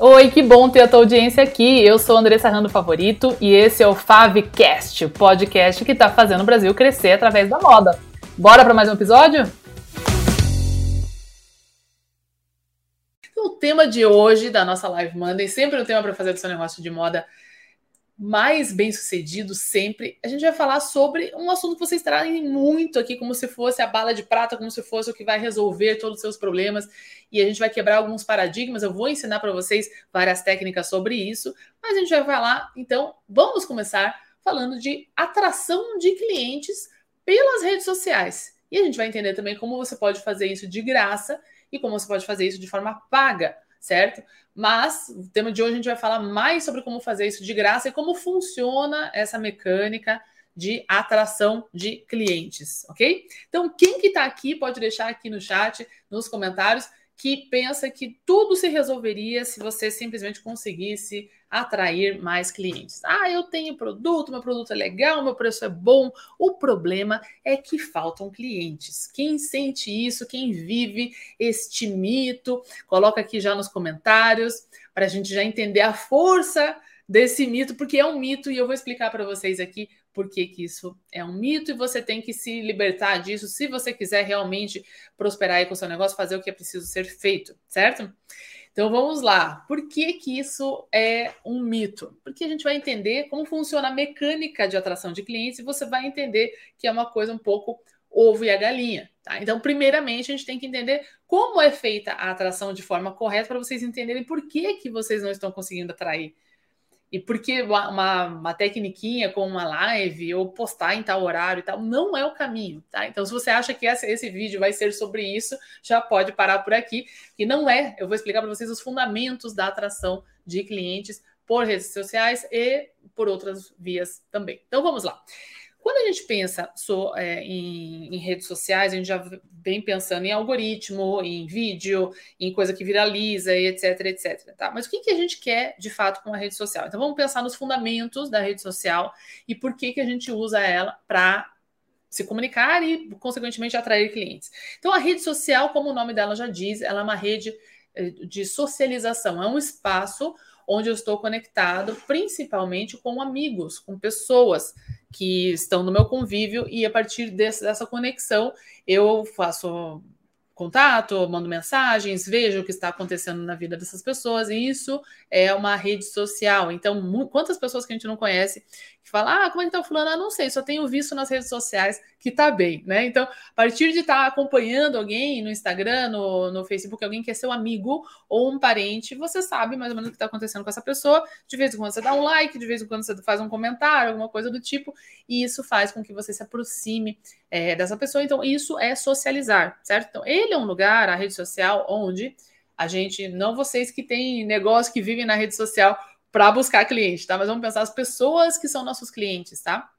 Oi, que bom ter a tua audiência aqui. Eu sou Andressa Rando Favorito e esse é o Favcast, o podcast que está fazendo o Brasil crescer através da moda. Bora para mais um episódio? O tema de hoje da nossa Live Monday, sempre um tema para fazer do seu negócio de moda mais bem sucedido sempre, a gente vai falar sobre um assunto que vocês trazem muito aqui, como se fosse a bala de prata, como se fosse o que vai resolver todos os seus problemas. E a gente vai quebrar alguns paradigmas. Eu vou ensinar para vocês várias técnicas sobre isso, mas a gente vai falar. Então, vamos começar falando de atração de clientes pelas redes sociais. E a gente vai entender também como você pode fazer isso de graça e como você pode fazer isso de forma paga certo? Mas o tema de hoje a gente vai falar mais sobre como fazer isso de graça e como funciona essa mecânica de atração de clientes, ok? Então, quem que está aqui pode deixar aqui no chat, nos comentários, que pensa que tudo se resolveria se você simplesmente conseguisse atrair mais clientes. Ah, eu tenho produto, meu produto é legal, meu preço é bom. O problema é que faltam clientes. Quem sente isso, quem vive este mito, coloca aqui já nos comentários para a gente já entender a força desse mito, porque é um mito e eu vou explicar para vocês aqui por que, que isso é um mito e você tem que se libertar disso se você quiser realmente prosperar aí com o seu negócio, fazer o que é preciso ser feito, certo? Então vamos lá. Por que, que isso é um mito? Porque a gente vai entender como funciona a mecânica de atração de clientes e você vai entender que é uma coisa um pouco ovo e a galinha. Tá? Então, primeiramente, a gente tem que entender como é feita a atração de forma correta para vocês entenderem por que, que vocês não estão conseguindo atrair e porque uma, uma tecniquinha com uma live ou postar em tal horário e tal não é o caminho, tá? Então, se você acha que esse, esse vídeo vai ser sobre isso, já pode parar por aqui. E não é. Eu vou explicar para vocês os fundamentos da atração de clientes por redes sociais e por outras vias também. Então, vamos lá. Quando a gente pensa so, é, em, em, redes sociais, a gente já vem pensando em algoritmo, em vídeo, em coisa que viraliza, etc, etc. Tá? Mas o que, que a gente quer de fato com a rede social? Então vamos pensar nos fundamentos da rede social e por que, que a gente usa ela para se comunicar e, consequentemente, atrair clientes. Então, a rede social, como o nome dela já diz, ela é uma rede eh, de socialização, é um espaço onde eu estou conectado principalmente com amigos, com pessoas que estão no meu convívio e a partir desse, dessa conexão eu faço contato, mando mensagens, vejo o que está acontecendo na vida dessas pessoas, e isso é uma rede social. Então, quantas pessoas que a gente não conhece que falam, ah, como é que tá o fulano? Ah, não sei, só tenho visto nas redes sociais que tá bem, né? Então, a partir de estar tá acompanhando alguém no Instagram, no, no Facebook, alguém que é seu amigo ou um parente, você sabe mais ou menos o que está acontecendo com essa pessoa. De vez em quando você dá um like, de vez em quando você faz um comentário, alguma coisa do tipo, e isso faz com que você se aproxime é, dessa pessoa. Então, isso é socializar, certo? Então, ele é um lugar, a rede social, onde a gente, não vocês que têm negócio, que vivem na rede social para buscar cliente, tá? Mas vamos pensar as pessoas que são nossos clientes, tá?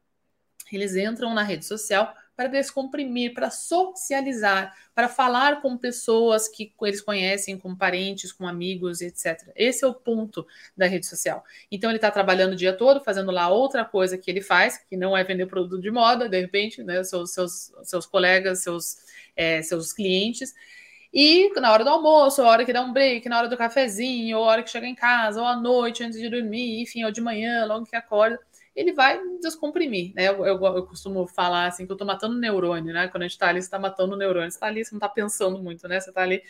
Eles entram na rede social para descomprimir, para socializar, para falar com pessoas que eles conhecem, com parentes, com amigos, etc. Esse é o ponto da rede social. Então ele está trabalhando o dia todo, fazendo lá outra coisa que ele faz, que não é vender produto de moda, de repente, né? Seus, seus, seus colegas, seus, é, seus clientes. E na hora do almoço, a hora que dá um break, na hora do cafezinho, ou a hora que chega em casa, ou à noite, antes de dormir, enfim, ou de manhã, logo que acorda, ele vai descomprimir, né? Eu, eu, eu, costumo falar assim que eu tô matando neurônio, né? Quando a gente tá ali, você tá matando neurônio, você tá ali, você não tá pensando muito, né? Você tá ali,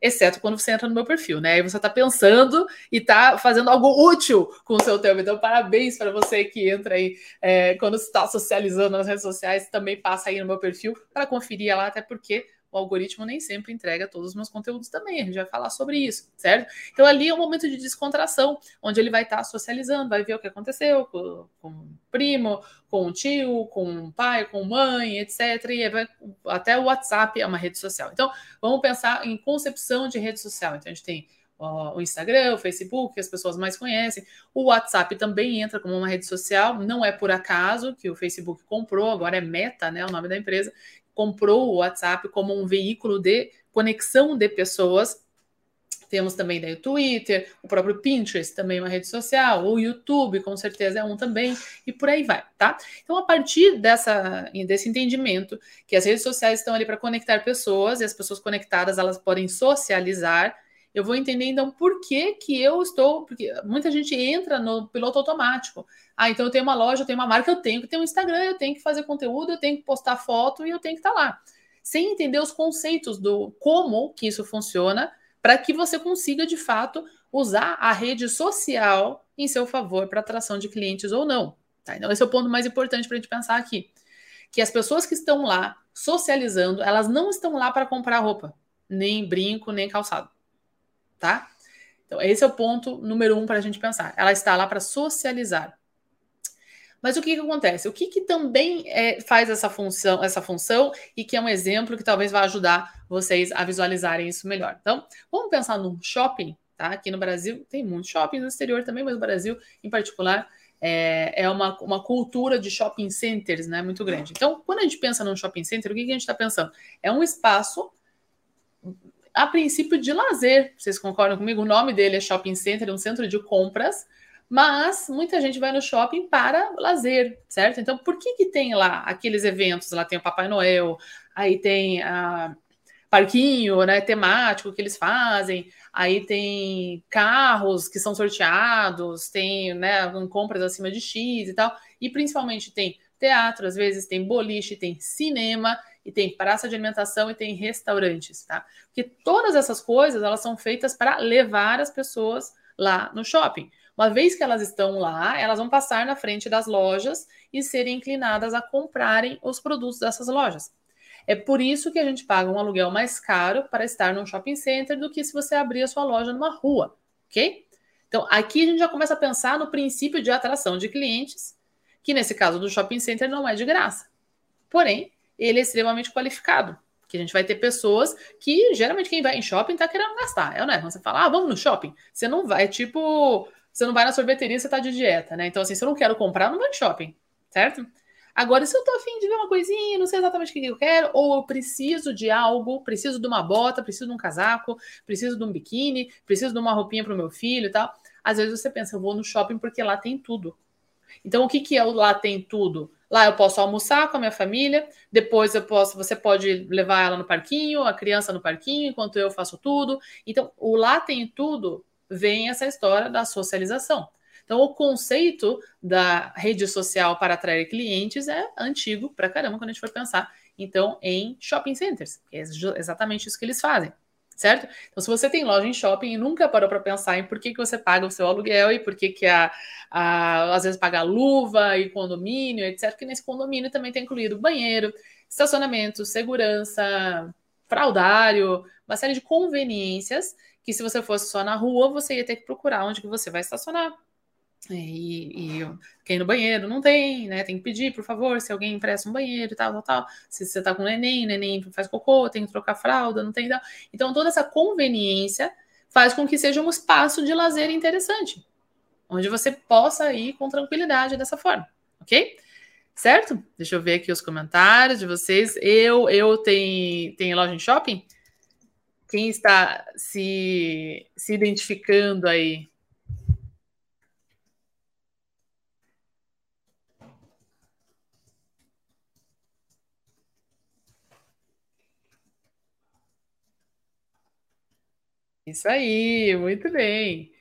exceto quando você entra no meu perfil, né? Aí você tá pensando e tá fazendo algo útil com o seu tempo. Então, parabéns para você que entra aí é, quando está socializando nas redes sociais, também passa aí no meu perfil para conferir lá, até porque o algoritmo nem sempre entrega todos os meus conteúdos também. A gente vai falar sobre isso, certo? Então ali é um momento de descontração, onde ele vai estar tá socializando, vai ver o que aconteceu com, com primo, com o tio, com o pai, com mãe, etc. E vai, até o WhatsApp é uma rede social. Então vamos pensar em concepção de rede social. Então a gente tem o Instagram, o Facebook, que as pessoas mais conhecem. O WhatsApp também entra como uma rede social. Não é por acaso que o Facebook comprou, agora é Meta, né, o nome da empresa, comprou o WhatsApp como um veículo de conexão de pessoas. Temos também daí o Twitter, o próprio Pinterest também é uma rede social, o YouTube com certeza é um também, e por aí vai, tá? Então, a partir dessa, desse entendimento que as redes sociais estão ali para conectar pessoas, e as pessoas conectadas elas podem socializar, eu vou entender então por que, que eu estou. Porque muita gente entra no piloto automático. Ah, então eu tenho uma loja, eu tenho uma marca, eu tenho que ter um Instagram, eu tenho que fazer conteúdo, eu tenho que postar foto e eu tenho que estar tá lá. Sem entender os conceitos do como que isso funciona, para que você consiga, de fato, usar a rede social em seu favor para atração de clientes ou não. Tá? Então, esse é o ponto mais importante para a gente pensar aqui. Que as pessoas que estão lá socializando, elas não estão lá para comprar roupa, nem brinco, nem calçado. Tá? Então, esse é o ponto número um para a gente pensar. Ela está lá para socializar. Mas o que, que acontece? O que, que também é, faz essa função, essa função e que é um exemplo que talvez vá ajudar vocês a visualizarem isso melhor. Então, vamos pensar num shopping, tá? Aqui no Brasil tem muitos shoppings no exterior também, mas no Brasil, em particular, é, é uma, uma cultura de shopping centers, né? Muito grande. Então, quando a gente pensa num shopping center, o que, que a gente está pensando? É um espaço a princípio de lazer. Vocês concordam comigo? O nome dele é shopping center, um centro de compras mas muita gente vai no shopping para lazer, certo? Então, por que que tem lá aqueles eventos? Lá tem o Papai Noel, aí tem a parquinho, né, temático que eles fazem, aí tem carros que são sorteados, tem, né, compras acima de X e tal, e principalmente tem teatro, às vezes tem boliche, tem cinema, e tem praça de alimentação e tem restaurantes, tá? Porque todas essas coisas, elas são feitas para levar as pessoas lá no shopping. Uma vez que elas estão lá, elas vão passar na frente das lojas e serem inclinadas a comprarem os produtos dessas lojas. É por isso que a gente paga um aluguel mais caro para estar num shopping center do que se você abrir a sua loja numa rua, ok? Então, aqui a gente já começa a pensar no princípio de atração de clientes, que nesse caso do shopping center não é de graça. Porém, ele é extremamente qualificado. Que a gente vai ter pessoas que, geralmente, quem vai em shopping está querendo gastar. É, né? Quando você fala, ah, vamos no shopping. Você não vai, tipo, você não vai na sorveteria, você tá de dieta, né? Então, assim, se eu não quero comprar, não vai no shopping, certo? Agora, se eu tô afim de ver uma coisinha, não sei exatamente o que eu quero, ou eu preciso de algo, preciso de uma bota, preciso de um casaco, preciso de um biquíni, preciso de uma roupinha para o meu filho e tal. Às vezes você pensa, eu vou no shopping porque lá tem tudo. Então, o que, que é o lá tem tudo? Lá eu posso almoçar com a minha família, depois eu posso, você pode levar ela no parquinho, a criança no parquinho, enquanto eu faço tudo. Então, o lá tem tudo vem essa história da socialização. Então, o conceito da rede social para atrair clientes é antigo pra caramba quando a gente for pensar, então, em shopping centers. É exatamente isso que eles fazem, certo? Então, se você tem loja em shopping e nunca parou para pensar em por que, que você paga o seu aluguel e por que, que a, a, às vezes paga luva e condomínio, etc., que nesse condomínio também tem incluído banheiro, estacionamento, segurança, fraudário, uma série de conveniências que se você fosse só na rua, você ia ter que procurar onde que você vai estacionar. E, e quem no banheiro não tem, né? Tem que pedir, por favor, se alguém empresta um banheiro e tal, tal, tal. Se você tá com neném, neném faz cocô, tem que trocar fralda, não tem. Tal. Então, toda essa conveniência faz com que seja um espaço de lazer interessante, onde você possa ir com tranquilidade dessa forma, ok? Certo? Deixa eu ver aqui os comentários de vocês. Eu, eu tenho, tenho loja em shopping? Quem está se, se identificando aí? Isso aí, muito bem.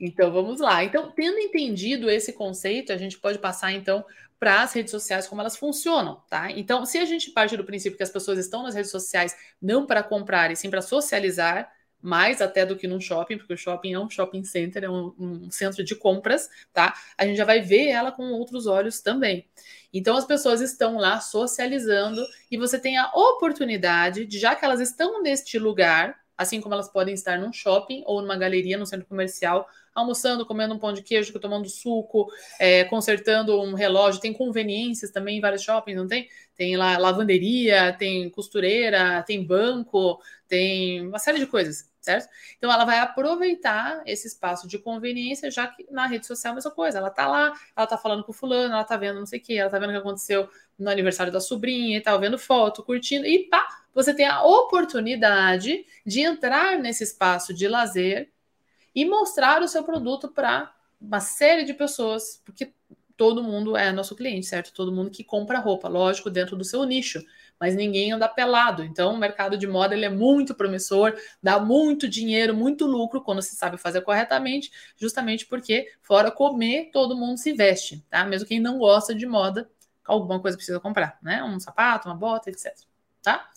Então vamos lá. Então, tendo entendido esse conceito, a gente pode passar então para as redes sociais, como elas funcionam, tá? Então, se a gente parte do princípio que as pessoas estão nas redes sociais não para comprar e sim para socializar, mais até do que num shopping, porque o shopping é um shopping center, é um, um, centro de compras, tá? A gente já vai ver ela com outros olhos também. Então as pessoas estão lá socializando e você tem a oportunidade de, já que elas estão neste lugar, assim como elas podem estar num shopping ou numa galeria, num centro comercial, almoçando, comendo um pão de queijo, tomando suco, é, consertando um relógio. Tem conveniências também em vários shoppings, não tem? Tem lá lavanderia, tem costureira, tem banco, tem uma série de coisas, certo? Então ela vai aproveitar esse espaço de conveniência, já que na rede social é a mesma coisa. Ela tá lá, ela tá falando com o fulano, ela tá vendo não sei o que, ela tá vendo o que aconteceu no aniversário da sobrinha e tal, vendo foto, curtindo, e pá, você tem a oportunidade de entrar nesse espaço de lazer e mostrar o seu produto para uma série de pessoas, porque todo mundo é nosso cliente, certo? Todo mundo que compra roupa, lógico, dentro do seu nicho, mas ninguém anda pelado. Então, o mercado de moda ele é muito promissor, dá muito dinheiro, muito lucro quando se sabe fazer corretamente, justamente porque fora comer, todo mundo se veste, tá? Mesmo quem não gosta de moda, alguma coisa precisa comprar, né? Um sapato, uma bota, etc, tá?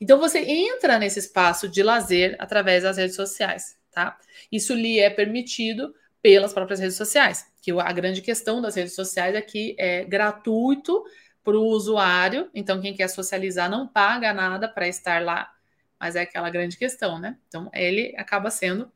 Então você entra nesse espaço de lazer através das redes sociais, tá? Isso lhe é permitido pelas próprias redes sociais, que a grande questão das redes sociais é que é gratuito para o usuário, então quem quer socializar não paga nada para estar lá, mas é aquela grande questão, né? Então ele acaba sendo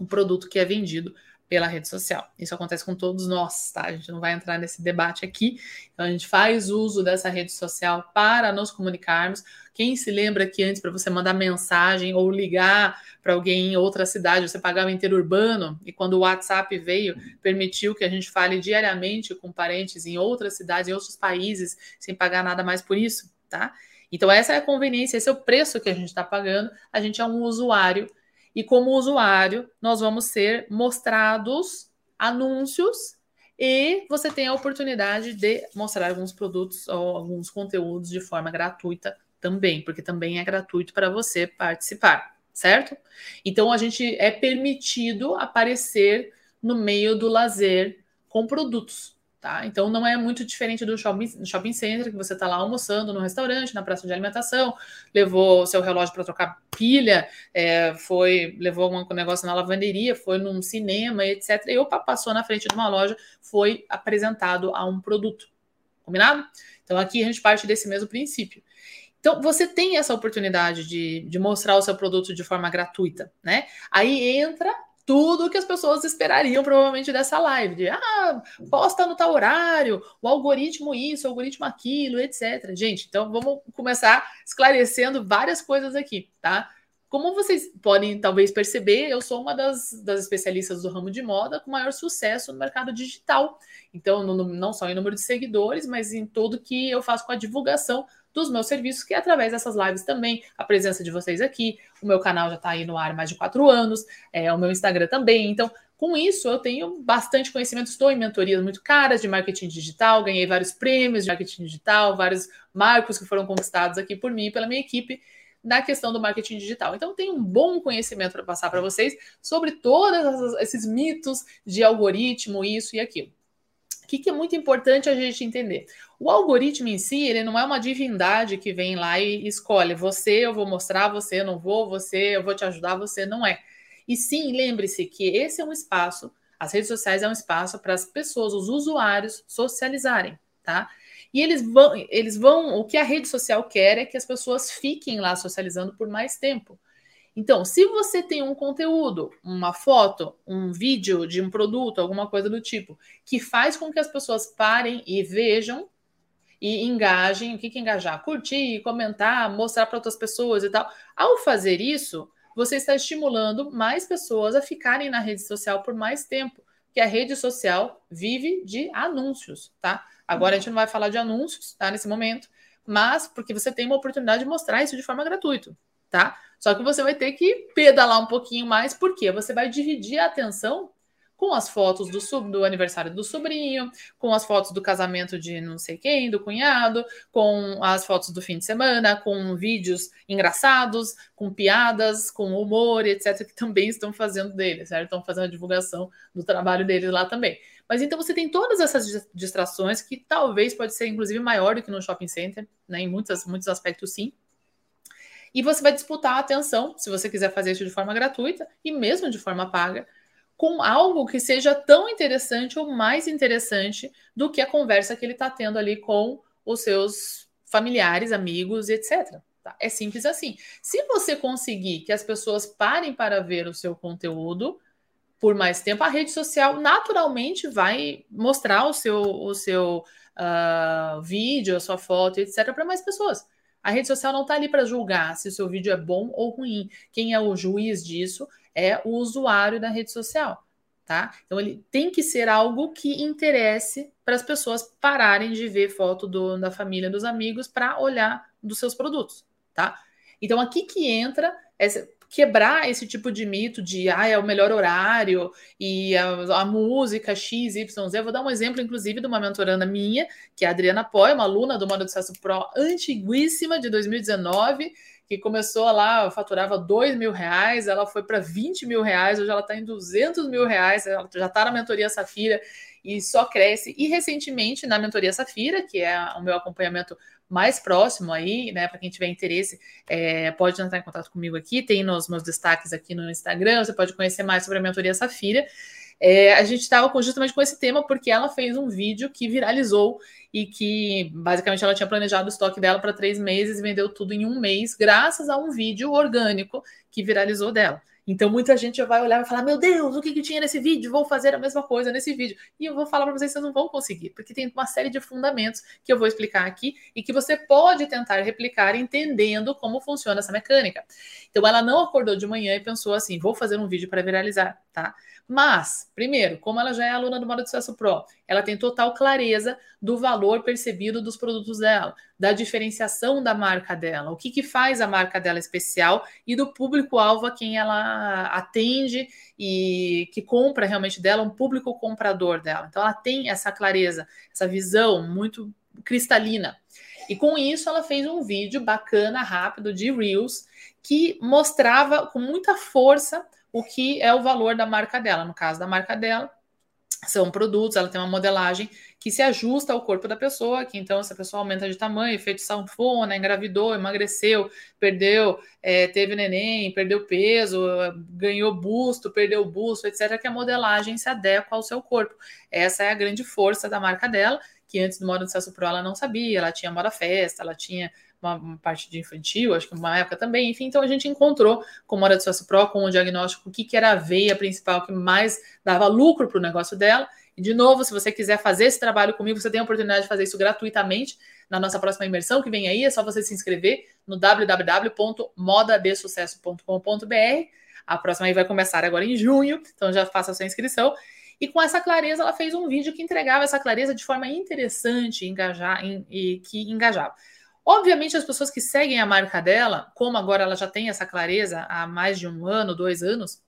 um produto que é vendido pela rede social. Isso acontece com todos nós, tá? A gente não vai entrar nesse debate aqui. Então a gente faz uso dessa rede social para nos comunicarmos. Quem se lembra que antes para você mandar mensagem ou ligar para alguém em outra cidade, você pagava interurbano e quando o WhatsApp veio, permitiu que a gente fale diariamente com parentes em outras cidades, em outros países, sem pagar nada mais por isso, tá? Então essa é a conveniência, esse é o preço que a gente está pagando. A gente é um usuário e como usuário, nós vamos ser mostrados anúncios e você tem a oportunidade de mostrar alguns produtos ou alguns conteúdos de forma gratuita também, porque também é gratuito para você participar, certo? Então a gente é permitido aparecer no meio do lazer com produtos. Tá? Então não é muito diferente do shopping, shopping center, que você está lá almoçando no restaurante, na praça de alimentação, levou seu relógio para trocar pilha, é, foi, levou algum negócio na lavanderia, foi num cinema, etc. E opa, passou na frente de uma loja, foi apresentado a um produto. Combinado? Então aqui a gente parte desse mesmo princípio. Então, você tem essa oportunidade de, de mostrar o seu produto de forma gratuita, né? Aí entra tudo que as pessoas esperariam provavelmente dessa live, de ah, posta no tal horário, o algoritmo isso, o algoritmo aquilo, etc. Gente, então vamos começar esclarecendo várias coisas aqui, tá? Como vocês podem talvez perceber, eu sou uma das, das especialistas do ramo de moda com maior sucesso no mercado digital. Então, no, não só em número de seguidores, mas em tudo que eu faço com a divulgação dos meus serviços, que é através dessas lives também, a presença de vocês aqui. O meu canal já está aí no ar há mais de quatro anos, é, o meu Instagram também. Então, com isso, eu tenho bastante conhecimento. Estou em mentorias muito caras de marketing digital, ganhei vários prêmios de marketing digital, vários marcos que foram conquistados aqui por mim e pela minha equipe na questão do marketing digital. Então, tenho um bom conhecimento para passar para vocês sobre todos esses mitos de algoritmo, isso e aquilo. O que, que é muito importante a gente entender? O algoritmo em si, ele não é uma divindade que vem lá e escolhe você, eu vou mostrar, você eu não vou, você eu vou te ajudar, você não é. E sim, lembre-se que esse é um espaço, as redes sociais é um espaço para as pessoas, os usuários socializarem, tá? E eles vão, eles vão, o que a rede social quer é que as pessoas fiquem lá socializando por mais tempo. Então, se você tem um conteúdo, uma foto, um vídeo de um produto, alguma coisa do tipo, que faz com que as pessoas parem e vejam e engajem, o que, que é engajar? Curtir, comentar, mostrar para outras pessoas e tal. Ao fazer isso, você está estimulando mais pessoas a ficarem na rede social por mais tempo, que a rede social vive de anúncios, tá? Agora a gente não vai falar de anúncios, tá? Nesse momento, mas porque você tem uma oportunidade de mostrar isso de forma gratuita, tá? Só que você vai ter que pedalar um pouquinho mais, porque você vai dividir a atenção com as fotos do, sub, do aniversário do sobrinho, com as fotos do casamento de não sei quem, do cunhado, com as fotos do fim de semana, com vídeos engraçados, com piadas, com humor, etc., que também estão fazendo dele, certo? Estão fazendo a divulgação do trabalho deles lá também. Mas então você tem todas essas distrações que talvez pode ser inclusive maior do que no shopping center, né? Em muitos, muitos aspectos sim. E você vai disputar a atenção, se você quiser fazer isso de forma gratuita e mesmo de forma paga, com algo que seja tão interessante ou mais interessante do que a conversa que ele está tendo ali com os seus familiares, amigos, etc. Tá? É simples assim. Se você conseguir que as pessoas parem para ver o seu conteúdo por mais tempo, a rede social naturalmente vai mostrar o seu, o seu uh, vídeo, a sua foto, etc., para mais pessoas. A rede social não está ali para julgar se o seu vídeo é bom ou ruim. Quem é o juiz disso é o usuário da rede social, tá? Então ele tem que ser algo que interesse para as pessoas pararem de ver foto do, da família, dos amigos, para olhar dos seus produtos, tá? Então aqui que entra essa, quebrar esse tipo de mito de ah, é o melhor horário e a, a música X, Y, Z. Eu vou dar um exemplo, inclusive, de uma mentoranda minha, que é a Adriana Poi, uma aluna do Modo de Sucesso Pro antiguíssima de 2019 que começou lá, faturava 2 mil reais, ela foi para 20 mil reais, hoje ela está em 200 mil reais, ela já está na mentoria Safira e só cresce. E recentemente, na mentoria Safira, que é o meu acompanhamento mais próximo aí, né? Para quem tiver interesse, é, pode entrar em contato comigo aqui, tem nos meus destaques aqui no Instagram, você pode conhecer mais sobre a mentoria Safira. É, a gente estava justamente com esse tema porque ela fez um vídeo que viralizou e que basicamente ela tinha planejado o estoque dela para três meses e vendeu tudo em um mês, graças a um vídeo orgânico que viralizou dela. Então muita gente já vai olhar e falar: Meu Deus, o que, que tinha nesse vídeo? Vou fazer a mesma coisa nesse vídeo. E eu vou falar para vocês: vocês não vão conseguir, porque tem uma série de fundamentos que eu vou explicar aqui e que você pode tentar replicar entendendo como funciona essa mecânica. Então ela não acordou de manhã e pensou assim: vou fazer um vídeo para viralizar, tá? Mas, primeiro, como ela já é aluna do Modo de Sucesso Pro, ela tem total clareza do valor percebido dos produtos dela, da diferenciação da marca dela, o que, que faz a marca dela especial e do público-alvo a quem ela atende e que compra realmente dela, um público comprador dela. Então, ela tem essa clareza, essa visão muito cristalina. E com isso, ela fez um vídeo bacana, rápido, de Reels, que mostrava com muita força o que é o valor da marca dela. No caso da marca dela, são produtos, ela tem uma modelagem que se ajusta ao corpo da pessoa, que então essa pessoa aumenta de tamanho, efeito sanfona, engravidou, emagreceu, perdeu, é, teve neném, perdeu peso, ganhou busto, perdeu busto, etc., que a modelagem se adequa ao seu corpo. Essa é a grande força da marca dela, que antes do modo de sucesso pro ela não sabia, ela tinha moda festa, ela tinha uma, uma, parte de infantil, acho que uma época também, enfim, então a gente encontrou com Mora de Sócio Pro, com o diagnóstico, o que, que era a veia principal que mais dava lucro para o negócio dela. E, de novo, se você quiser fazer esse trabalho comigo, você tem a oportunidade de fazer isso gratuitamente na nossa próxima imersão que vem aí, é só você se inscrever no www.modadesucesso.com.br. A próxima aí vai começar agora em junho, então já faça a sua inscrição. E com essa clareza, ela fez um vídeo que entregava essa clareza de forma interessante engajar, e que engajava. Obviamente, as pessoas que seguem a marca dela, como agora ela já tem essa clareza há mais de um ano, dois anos,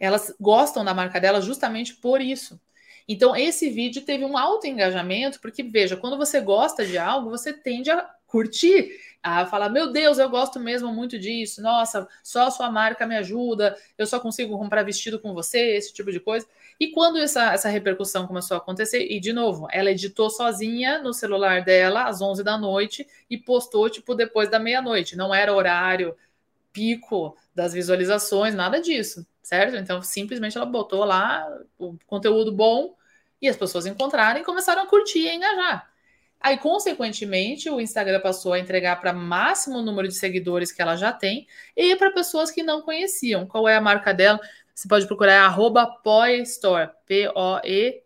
elas gostam da marca dela justamente por isso. Então, esse vídeo teve um alto engajamento, porque, veja, quando você gosta de algo, você tende a curtir, a falar: Meu Deus, eu gosto mesmo muito disso, nossa, só a sua marca me ajuda, eu só consigo comprar vestido com você, esse tipo de coisa. E quando essa, essa repercussão começou a acontecer, e de novo, ela editou sozinha no celular dela às 11 da noite e postou, tipo, depois da meia-noite. Não era horário pico das visualizações, nada disso, certo? Então, simplesmente ela botou lá o conteúdo bom e as pessoas encontraram e começaram a curtir e engajar. Aí, consequentemente, o Instagram passou a entregar para máximo número de seguidores que ela já tem e para pessoas que não conheciam. Qual é a marca dela? Você pode procurar arroba Poestore, P-O-E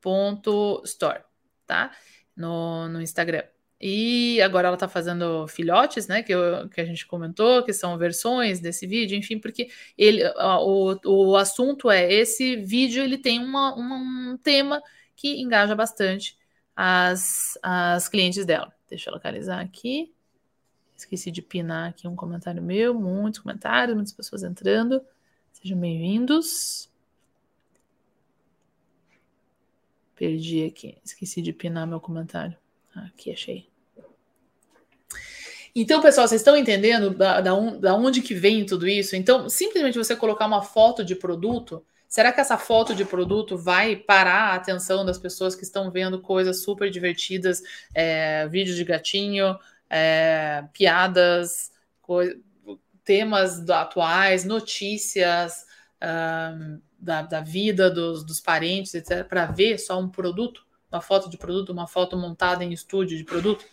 ponto store, tá? No, no Instagram. E agora ela tá fazendo filhotes, né? Que, eu, que a gente comentou, que são versões desse vídeo, enfim, porque ele, o, o assunto é esse vídeo ele tem uma, uma, um tema que engaja bastante as, as clientes dela. Deixa eu localizar aqui. Esqueci de pinar aqui um comentário meu, muitos comentários, muitas pessoas entrando. Sejam bem-vindos. Perdi aqui, esqueci de pinar meu comentário. Aqui, achei. Então, pessoal, vocês estão entendendo da, da, um, da onde que vem tudo isso? Então, simplesmente você colocar uma foto de produto, será que essa foto de produto vai parar a atenção das pessoas que estão vendo coisas super divertidas, é, vídeos de gatinho, é, piadas, temas atuais, notícias da, da, vida dos, dos parentes, etc., para ver só um produto, uma foto de produto, uma foto montada em estúdio de produto,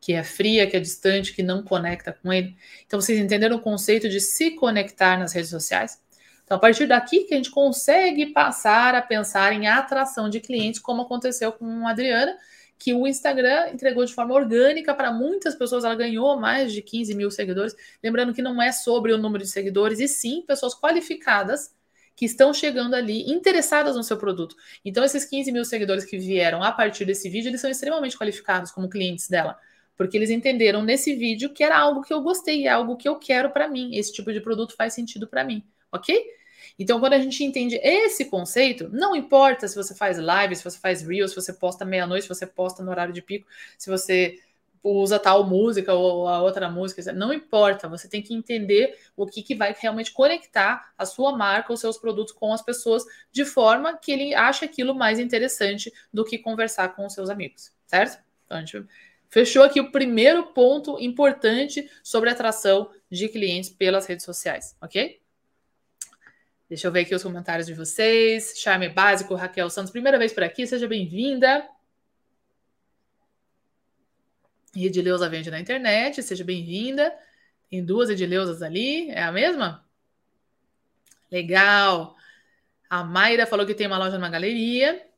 que é fria, que é distante, que não conecta com ele. Então, vocês entenderam o conceito de se conectar nas redes sociais? Então, a partir daqui que a gente consegue passar a pensar em atração de clientes, como aconteceu com a Adriana, que o Instagram entregou de forma orgânica para muitas pessoas, ela ganhou mais de 15 mil seguidores. Lembrando que não é sobre o número de seguidores, e sim pessoas qualificadas que estão chegando ali interessadas no seu produto. Então, esses 15 mil seguidores que vieram a partir desse vídeo, eles são extremamente qualificados como clientes dela. porque eles entenderam nesse vídeo que era algo que eu gostei, é algo que eu quero para mim. Esse tipo de produto faz sentido para mim, ok? Então, quando a gente entende esse conceito, não importa se você faz live, se você faz reels, se você posta meia-noite, se você posta no horário de pico, se você usa tal música ou a outra música, não importa, você tem que entender o que, que vai realmente conectar a sua marca, os seus produtos com as pessoas, de forma que ele ache aquilo mais interessante do que conversar com os seus amigos, certo? Então, a gente fechou aqui o primeiro ponto importante sobre atração de clientes pelas redes sociais, ok? Deixa eu ver aqui os comentários de vocês. Charme Básico, Raquel Santos, primeira vez por aqui, seja bem-vinda. Edileuza vende na internet, seja bem-vinda. Tem duas Edileusas ali, é a mesma? Legal. A Mayra falou que tem uma loja numa galeria.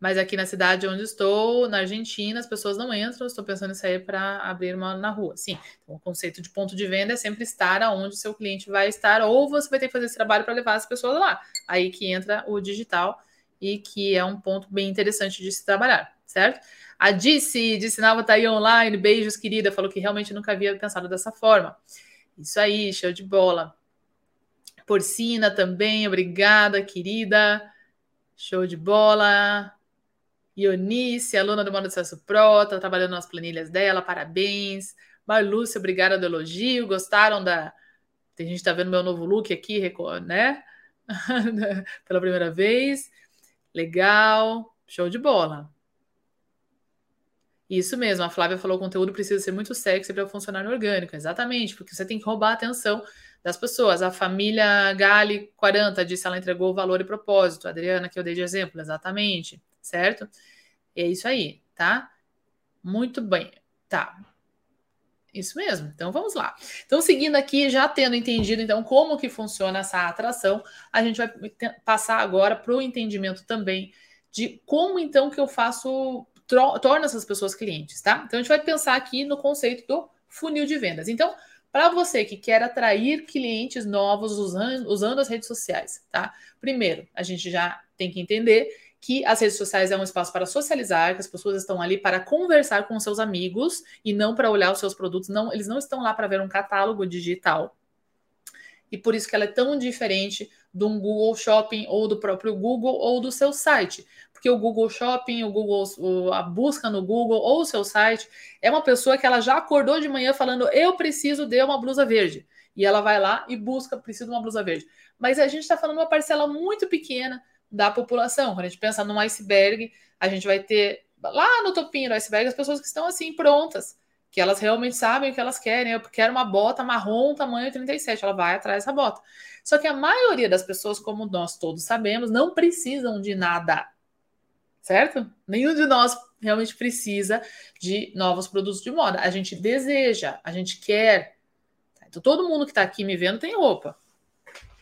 Mas aqui na cidade onde estou, na Argentina, as pessoas não entram. Estou pensando em sair para abrir uma na rua. Sim, então, o conceito de ponto de venda é sempre estar aonde seu cliente vai estar, ou você vai ter que fazer esse trabalho para levar as pessoas lá. Aí que entra o digital e que é um ponto bem interessante de se trabalhar, certo? A Disse, disse Nava tá aí online, beijos, querida, falou que realmente nunca havia pensado dessa forma. Isso aí, show de bola. Porcina também, obrigada, querida. Show de bola. Ionice, aluna do Modo de Acesso Pro, tá trabalhando nas planilhas dela, parabéns. Marlúcia, obrigada do elogio. Gostaram da. Tem gente que tá vendo meu novo look aqui, né? Pela primeira vez. Legal, show de bola. Isso mesmo, a Flávia falou: o conteúdo precisa ser muito sexy para funcionar no orgânico. Exatamente, porque você tem que roubar a atenção das pessoas. A família Gali 40 disse ela entregou valor e propósito. A Adriana, que eu dei de exemplo, exatamente certo? É isso aí, tá? Muito bem, tá. Isso mesmo. Então vamos lá. Então seguindo aqui, já tendo entendido então como que funciona essa atração, a gente vai passar agora para o entendimento também de como então que eu faço torna essas pessoas clientes, tá? Então a gente vai pensar aqui no conceito do funil de vendas. Então, para você que quer atrair clientes novos usando, usando as redes sociais, tá? Primeiro, a gente já tem que entender que as redes sociais é um espaço para socializar, que as pessoas estão ali para conversar com seus amigos e não para olhar os seus produtos. Não, eles não estão lá para ver um catálogo digital. E por isso que ela é tão diferente de um Google Shopping ou do próprio Google ou do seu site. Porque o Google Shopping, o Google, a busca no Google ou o seu site é uma pessoa que ela já acordou de manhã falando: eu preciso de uma blusa verde. E ela vai lá e busca, preciso de uma blusa verde. Mas a gente está falando uma parcela muito pequena da população. Quando a gente pensa num iceberg, a gente vai ter lá no topinho do iceberg as pessoas que estão assim prontas, que elas realmente sabem o que elas querem. Eu quero uma bota marrom tamanho 37, ela vai atrás dessa bota. Só que a maioria das pessoas, como nós todos sabemos, não precisam de nada. Certo? Nenhum de nós realmente precisa de novos produtos de moda. A gente deseja, a gente quer. Então, todo mundo que está aqui me vendo tem roupa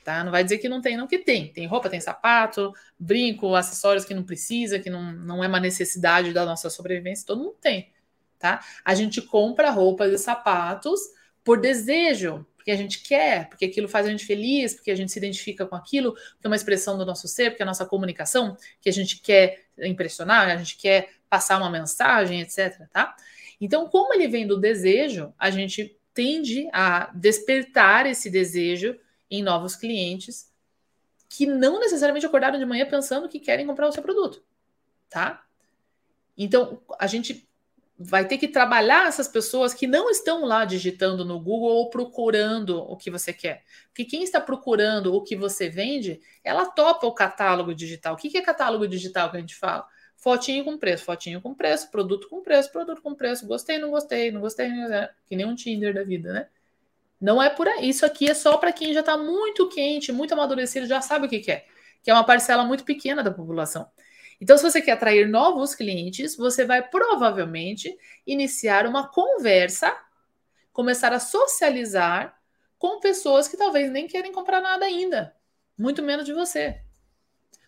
tá? Não vai dizer que não tem, não que tem. Tem roupa, tem sapato, brinco, acessórios que não precisa, que não, não é uma necessidade da nossa sobrevivência, todo mundo tem, tá? A gente compra roupas e sapatos por desejo, porque a gente quer, porque aquilo faz a gente feliz, porque a gente se identifica com aquilo, que é uma expressão do nosso ser, porque é a nossa comunicação, que a gente quer impressionar, a gente quer passar uma mensagem, etc, tá? Então, como ele vem do desejo, a gente tende a despertar esse desejo em novos clientes que não necessariamente acordaram de manhã pensando que querem comprar o seu produto, tá? Então, a gente vai ter que trabalhar essas pessoas que não estão lá digitando no Google ou procurando o que você quer. Porque quem está procurando o que você vende, ela topa o catálogo digital. O que é catálogo digital que a gente fala? Fotinho com preço, fotinho com preço, produto com preço, produto com preço, gostei, não gostei, não gostei, não gostei. que nem um Tinder da vida, né? Não é por aí. Isso aqui é só para quem já está muito quente, muito amadurecido, já sabe o que quer, que é uma parcela muito pequena da população. Então, se você quer atrair novos clientes, você vai provavelmente iniciar uma conversa, começar a socializar com pessoas que talvez nem querem comprar nada ainda, muito menos de você,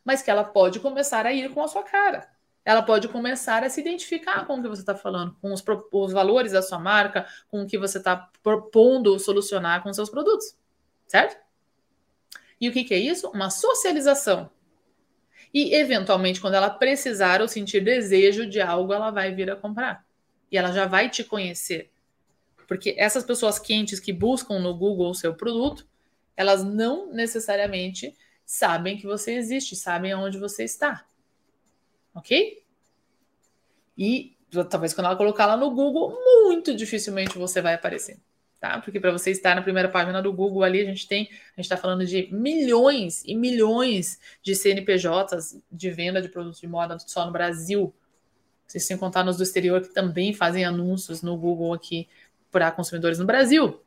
mas que ela pode começar a ir com a sua cara ela pode começar a se identificar com o que você está falando, com os, os, valores da sua marca, com o que você está propondo solucionar com seus produtos, certo? E o que, que é isso? Uma socialização. E, eventualmente, quando ela precisar ou sentir desejo de algo, ela vai vir a comprar. e ela já vai te conhecer. Porque essas pessoas quentes que buscam no Google o seu produto, elas não necessariamente sabem que você existe, sabem aonde você está. Ok? E talvez quando ela colocar lá no Google, muito dificilmente você vai aparecer. Tá? Porque para você estar na primeira página do Google ali, a gente tem, a gente está falando de milhões e milhões de CNPJs de venda de produtos de moda só no Brasil. Vocês sem contar nos do exterior que também fazem anúncios no Google aqui para consumidores no Brasil.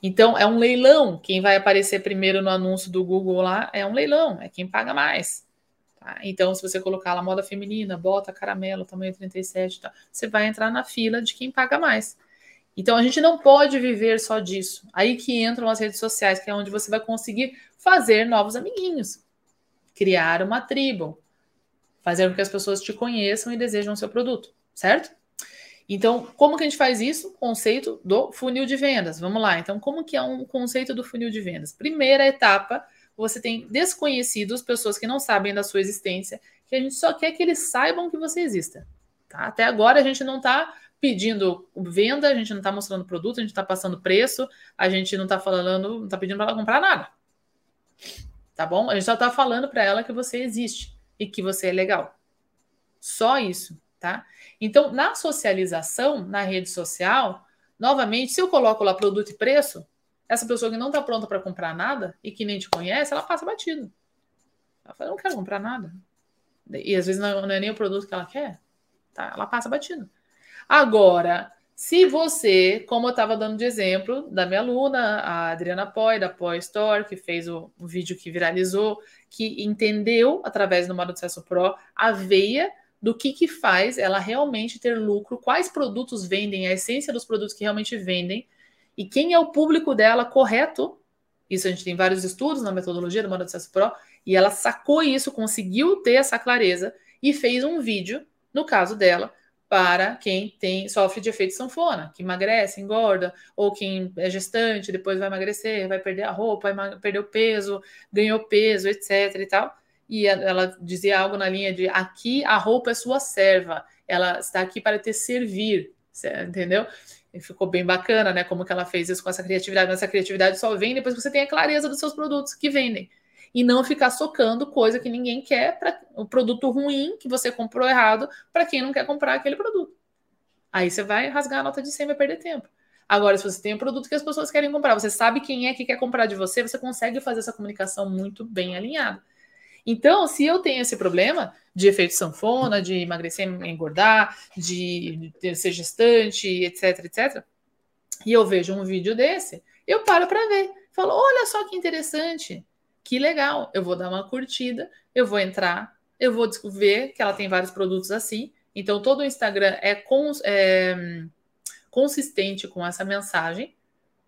Então, é um leilão. Quem vai aparecer primeiro no anúncio do Google lá é um leilão, é quem paga mais. Tá? Então, se você colocar lá moda feminina, bota caramelo, tamanho 37, tá? você vai entrar na fila de quem paga mais. Então, a gente não pode viver só disso. Aí que entram as redes sociais, que é onde você vai conseguir fazer novos amiguinhos, criar uma tribo, fazer com que as pessoas te conheçam e desejam o seu produto, certo? Então, como que a gente faz isso? Conceito do funil de vendas. Vamos lá. Então, como que é um conceito do funil de vendas? Primeira etapa, você tem desconhecidos, pessoas que não sabem da sua existência, que a gente só quer que eles saibam que você exista. Tá? Até agora a gente não está pedindo venda, a gente não está mostrando produto, a gente está passando preço, a gente não está falando, não está pedindo para ela comprar nada. Tá bom? A gente só está falando para ela que você existe e que você é legal. Só isso, tá? Então, na socialização, na rede social, novamente, se eu coloco lá produto e preço, essa pessoa que não está pronta para comprar nada e que nem te conhece, ela passa batido. Ela fala, eu não quero comprar nada. E às vezes não, é nem o produto que ela quer, tá? Ela passa batido. Agora, se você, como eu estava dando de exemplo da minha aluna, a Adriana Poi, da Poi Store, que fez o, vídeo que viralizou, que entendeu, através do Modo Sucesso Pro, a veia do que, que faz ela realmente ter lucro, quais produtos vendem, a essência dos produtos que realmente vendem, e quem é o público dela correto. Isso a gente tem vários estudos na metodologia do Modo Sucesso Pro, e ela sacou isso, conseguiu ter essa clareza e fez um vídeo, no caso dela, para quem tem sofre de efeito sanfona, que emagrece, engorda, ou quem é gestante, depois vai emagrecer, vai perder a roupa, vai perder o peso, ganhou peso, etc e tal. E ela dizia algo na linha de aqui a roupa é sua serva, ela está aqui para te servir, entendeu? Ficou bem bacana, né? Como que ela fez isso com essa criatividade. Mas essa criatividade só vem depois que você tem a clareza dos seus produtos que vendem e não ficar socando coisa que ninguém quer para o um produto ruim que você comprou errado para quem não quer comprar aquele produto. Aí você vai rasgar a nota de 100 e vai perder tempo. Agora, se você tem um produto que as pessoas querem comprar, você sabe quem é que quer comprar de você, você consegue fazer essa comunicação muito bem alinhada. Então, se eu tenho esse problema de efeito sanfona, de emagrecer, engordar, de, ser gestante, etc, etc, e eu vejo um vídeo desse, eu paro para ver. Falo, olha só que interessante que legal, eu vou dar uma curtida, eu vou entrar, eu vou ver que ela tem vários produtos assim. Então, todo o Instagram é, cons é consistente com essa mensagem,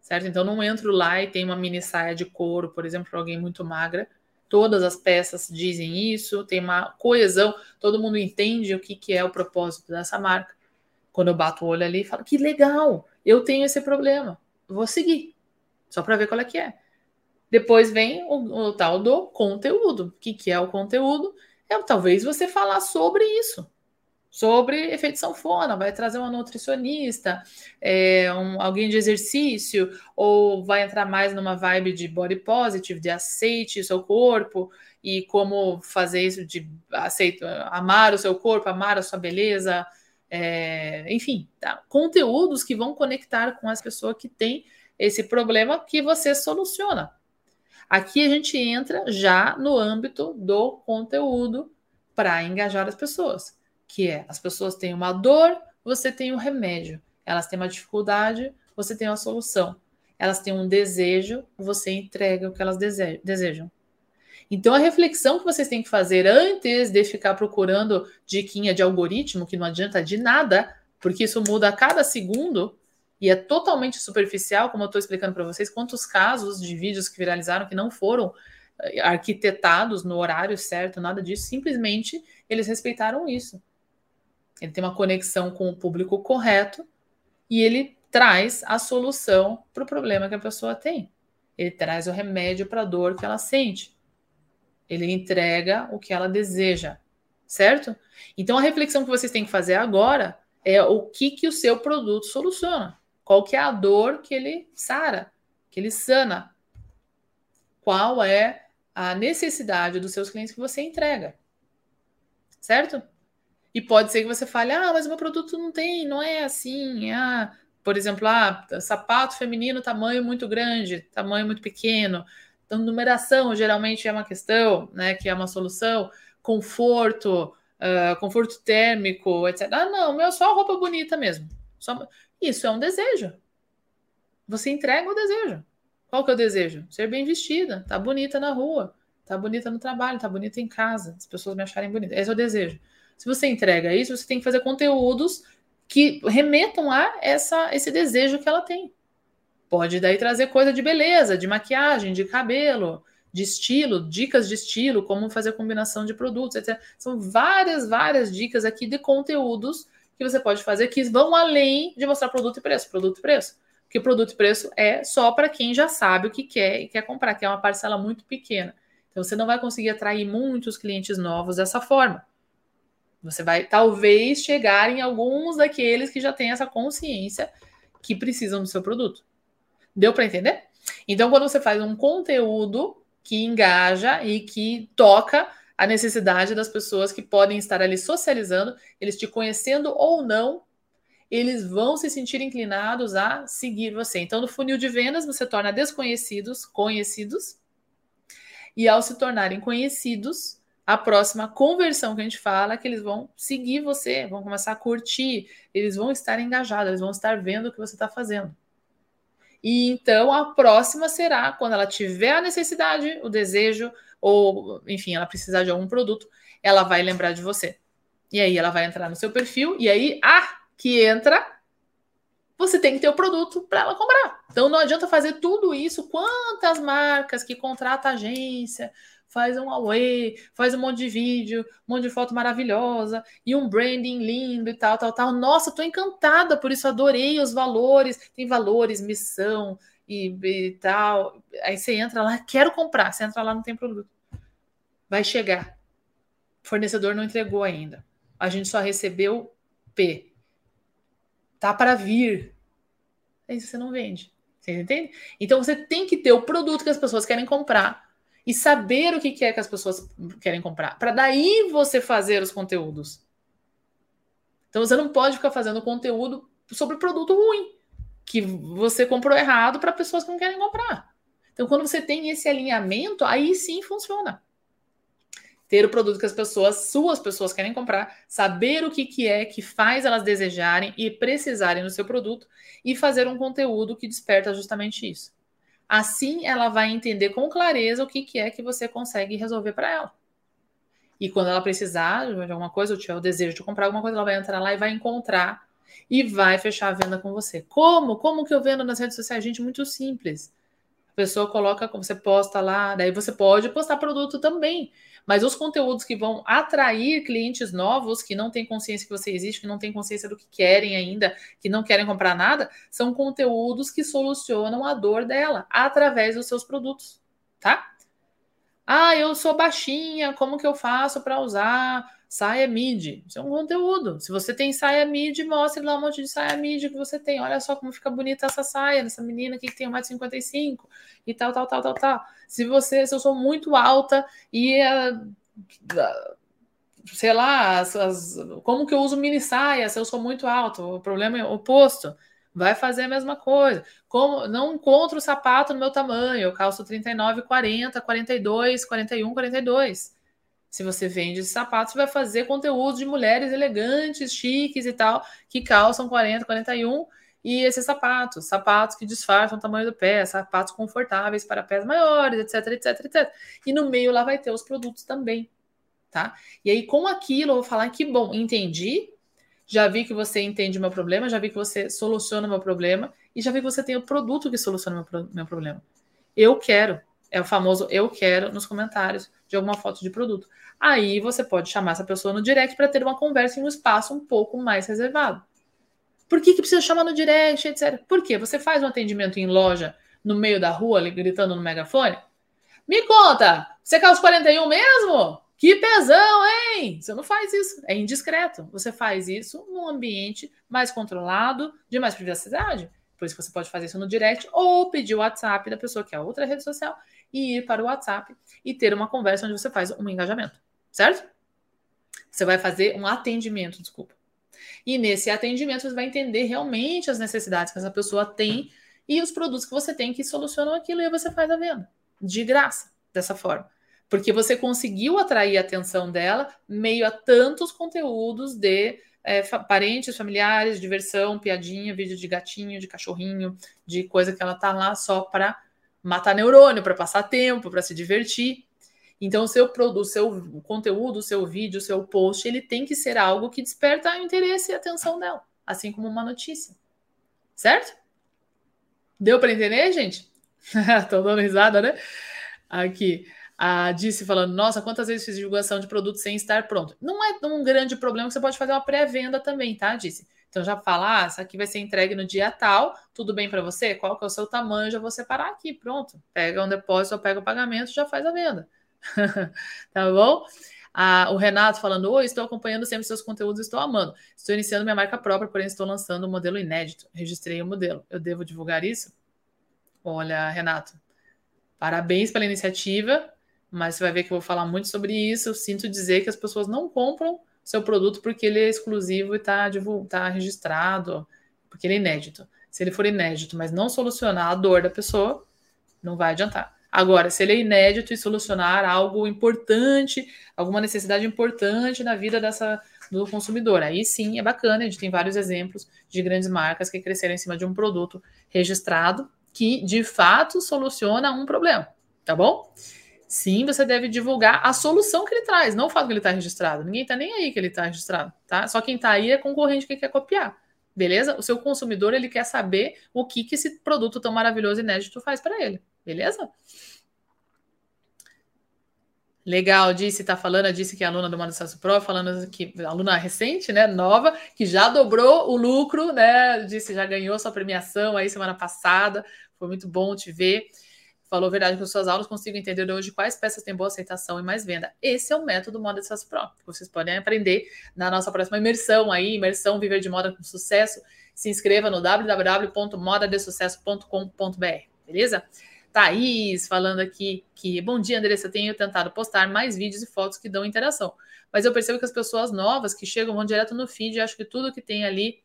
certo? Então, não entro lá e tem uma mini saia de couro, por exemplo, para alguém muito magra. Todas as peças dizem isso, tem uma coesão, todo mundo entende o que, que é o propósito dessa marca. Quando eu bato o olho ali, falo, que legal, eu tenho esse problema, vou seguir, só para ver qual é que é. Depois vem o, o tal do conteúdo. O que, que é o conteúdo? É talvez você falar sobre isso, sobre efeito sanfona, vai trazer uma nutricionista, é, um, alguém de exercício, ou vai entrar mais numa vibe de body positive, de aceite o seu corpo e como fazer isso de aceito, amar o seu corpo, amar a sua beleza, é, enfim, tá? conteúdos que vão conectar com as pessoas que têm esse problema que você soluciona. Aqui a gente entra já no âmbito do conteúdo para engajar as pessoas, que é as pessoas têm uma dor, você tem um remédio. Elas têm uma dificuldade, você tem uma solução. Elas têm um desejo, você entrega o que elas desejam. Então, a reflexão que vocês têm que fazer antes de ficar procurando diquinha de algoritmo, que não adianta de nada, porque isso muda a cada segundo, e é totalmente superficial, como eu estou explicando para vocês, quantos casos de vídeos que viralizaram que não foram eh, arquitetados no horário certo, nada disso, simplesmente eles respeitaram isso. Ele tem uma conexão com o público correto e ele traz a solução para o problema que a pessoa tem. Ele traz o remédio para a dor que ela sente. Ele entrega o que ela deseja, certo? Então a reflexão que vocês têm que fazer agora é o que, que o seu produto soluciona. Qual que é a dor que ele sara, que ele sana. Qual é a necessidade dos seus clientes que você entrega. Certo? E pode ser que você fale, ah, mas o meu produto não tem, não é assim. Ah, por exemplo, ah, sapato feminino, tamanho muito grande, tamanho muito pequeno. Então, numeração geralmente é uma questão, né? Que é uma solução. Conforto, uh, conforto térmico, etc. Ah, não, meu é só roupa bonita mesmo. Só... Isso é um desejo. Você entrega o desejo. Qual que é o desejo? Ser bem vestida, tá bonita na rua, tá bonita no trabalho, tá bonita em casa, as pessoas me acharem bonita. Esse é o desejo. Se você entrega isso, você tem que fazer conteúdos que remetam a essa, esse desejo que ela tem. Pode daí trazer coisa de beleza, de maquiagem, de cabelo, de estilo, dicas de estilo, como fazer combinação de produtos, etc. São várias, várias dicas aqui de conteúdos que você pode fazer que vão além de mostrar produto e preço, produto e preço. Porque produto e preço é só para quem já sabe o que quer e quer comprar, que é uma parcela muito pequena. Então você não vai conseguir atrair muitos clientes novos dessa forma. Você vai talvez chegar em alguns daqueles que já têm essa consciência que precisam do seu produto. Deu para entender? Então, quando você faz um conteúdo que engaja e que toca a necessidade das pessoas que podem estar ali socializando, eles te conhecendo ou não, eles vão se sentir inclinados a seguir você. Então, no funil de vendas, você torna desconhecidos conhecidos, e ao se tornarem conhecidos, a próxima conversão que a gente fala é que eles vão seguir você, vão começar a curtir, eles vão estar engajados, eles vão estar vendo o que você está fazendo. E então a próxima será quando ela tiver a necessidade, o desejo, ou enfim, ela precisar de algum produto, ela vai lembrar de você. E aí ela vai entrar no seu perfil, e aí, ah, que entra, você tem que ter o produto para ela comprar. Então não adianta fazer tudo isso. Quantas marcas que contrata agência, faz um away, faz um monte de vídeo, um monte de foto maravilhosa e um branding lindo e tal, tal, tal. Nossa, tô encantada por isso, adorei os valores. Tem valores, missão e, e tal. Aí você entra lá, quero comprar. Você entra lá, não tem produto. Vai chegar. Fornecedor não entregou ainda. A gente só recebeu P. Tá para vir. Aí você não vende. Você entende? Então você tem que ter o produto que as pessoas querem comprar e saber o que é que as pessoas querem comprar, para daí você fazer os conteúdos. Então você não pode ficar fazendo conteúdo sobre produto ruim, que você comprou errado para pessoas que não querem comprar. Então quando você tem esse alinhamento, aí sim funciona. Ter o produto que as pessoas, suas pessoas querem comprar, saber o que, que é que faz elas desejarem e precisarem do seu produto e fazer um conteúdo que desperta justamente isso. Assim, ela vai entender com clareza o que, que é que você consegue resolver para ela. E quando ela precisar de alguma coisa, ou tiver o desejo de comprar alguma coisa, ela vai entrar lá e vai encontrar e vai fechar a venda com você. Como? Como que eu vendo nas redes sociais? Gente, muito simples. A pessoa coloca, você posta lá, daí você pode postar produto também. Mas os conteúdos que vão atrair clientes novos que não têm consciência que você existe, que não têm consciência do que querem ainda, que não querem comprar nada, são conteúdos que solucionam a dor dela através dos seus produtos, tá? Ah, eu sou baixinha, como que eu faço para usar saia midi? Isso é um conteúdo. Se você tem saia midi, mostre lá um monte de saia midi que você tem. Olha só como fica bonita essa saia, nessa menina aqui que tem 1,55m e tal, tal, tal, tal, tal. Se você, se eu sou muito alta e uh, sei lá, as, as, como que eu uso mini saia se eu sou muito alto? O problema é o oposto. Vai fazer a mesma coisa. Como não encontro o sapato no meu tamanho, eu calço 39, 40, 42, 41, 42. Se você vende sapatos, vai fazer conteúdo de mulheres elegantes, chiques e tal, que calçam 40, 41 e esses sapatos, sapatos que disfarçam o tamanho do pé, sapatos confortáveis para pés maiores, etc, etc, etc. E no meio lá vai ter os produtos também, tá? E aí com aquilo eu vou falar que bom, entendi, já vi que você entende o meu problema, já vi que você soluciona o meu problema e já vi que você tem o produto que soluciona o meu, meu problema. Eu quero, é o famoso eu quero nos comentários de alguma foto de produto. Aí você pode chamar essa pessoa no direct para ter uma conversa em um espaço um pouco mais reservado. Por que, que precisa chamar no direct, etc? Por quê? Você faz um atendimento em loja, no meio da rua, gritando no megafone? Me conta, você calça 41 mesmo? Que pesão, hein? Você não faz isso. É indiscreto. Você faz isso num ambiente mais controlado, de mais privacidade. Por isso que você pode fazer isso no direct ou pedir o WhatsApp da pessoa que é outra rede social e ir para o WhatsApp e ter uma conversa onde você faz um engajamento, certo? Você vai fazer um atendimento, desculpa. E nesse atendimento você vai entender realmente as necessidades que essa pessoa tem e os produtos que você tem que solucionam aquilo e você faz a venda de graça dessa forma. Porque você conseguiu atrair a atenção dela meio a tantos conteúdos de é, parentes, familiares, diversão, piadinha, vídeo de gatinho, de cachorrinho, de coisa que ela tá lá só para matar neurônio, para passar tempo, para se divertir. Então, o seu produto, seu conteúdo, o seu vídeo, o seu post, ele tem que ser algo que desperta o interesse e a atenção dela, assim como uma notícia. Certo? Deu para entender, gente? Tô dando risada, né? Aqui. A Disse falando, nossa, quantas vezes fiz divulgação de produto sem estar pronto? Não é um grande problema que você pode fazer uma pré-venda também, tá? Disse. Então já fala, ah, isso aqui vai ser entregue no dia tal, tudo bem para você? Qual que é o seu tamanho? Já vou separar aqui, pronto. Pega um depósito ou pega o pagamento, já faz a venda. tá bom? Ah, o Renato falando: Oi, estou acompanhando sempre seus conteúdos, estou amando. Estou iniciando minha marca própria, porém estou lançando um modelo inédito. Registrei o um modelo. Eu devo divulgar isso? Olha, Renato, parabéns pela iniciativa, mas você vai ver que eu vou falar muito sobre isso. Eu sinto dizer que as pessoas não compram seu produto porque ele é exclusivo e está tá registrado, porque ele é inédito. Se ele for inédito, mas não solucionar a dor da pessoa, não vai adiantar. Agora, se ele é inédito e solucionar algo importante, alguma necessidade importante na vida dessa do consumidor, aí sim é bacana. A gente tem vários exemplos de grandes marcas que cresceram em cima de um produto registrado que de fato soluciona um problema, tá bom? Sim, você deve divulgar a solução que ele traz, não o fato que ele está registrado. Ninguém está nem aí que ele está registrado, tá? Só quem está aí é concorrente que quer copiar, beleza? O seu consumidor ele quer saber o que, que esse produto tão maravilhoso e inédito faz para ele, beleza? Legal, disse, tá falando, disse que é aluna do Mano Pro, falando que aluna recente, né, nova, que já dobrou o lucro, né, disse já ganhou sua premiação aí semana passada, foi muito bom te ver. Falou verdade as suas aulas consigo entender hoje quais peças têm boa aceitação e mais venda. Esse é o método Moda Sasso Pro, que vocês podem aprender na nossa próxima imersão aí, imersão Viver de Moda com Sucesso. Se inscreva no www.modadesucesso.com.br, beleza? Thaís falando aqui que, bom dia, Andressa, tenho tentado postar mais vídeos e fotos que dão interação. Mas eu percebo que as pessoas novas que chegam vão direto no feed acho que tudo que tem ali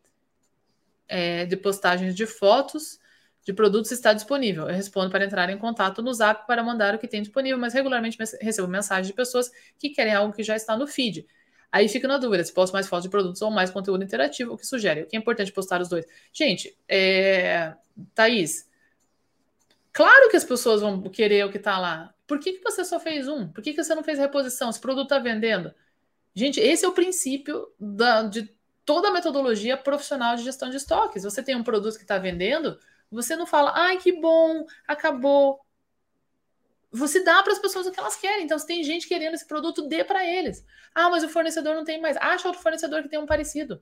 é, de postagens de fotos de produtos está disponível. Eu respondo para entrar em contato no Zap para mandar o que tem disponível, mas regularmente recebo mensagens de pessoas que querem algo que já está no feed. Aí fico na dúvida se posto mais fotos de produtos ou mais conteúdo interativo, o que sugere. O que é importante postar os dois? Gente, é... Thaís, Claro que as pessoas vão querer o que está lá. Por que, que você só fez um? Por que, que você não fez reposição? Esse produto está vendendo. Gente, esse é o princípio da, de toda a metodologia profissional de gestão de estoques. Você tem um produto que está vendendo, você não fala, ai, que bom, acabou. Você dá para as pessoas o que elas querem. Então, se tem gente querendo esse produto, dê para eles. Ah, mas o fornecedor não tem mais. Acha outro fornecedor que tem um parecido.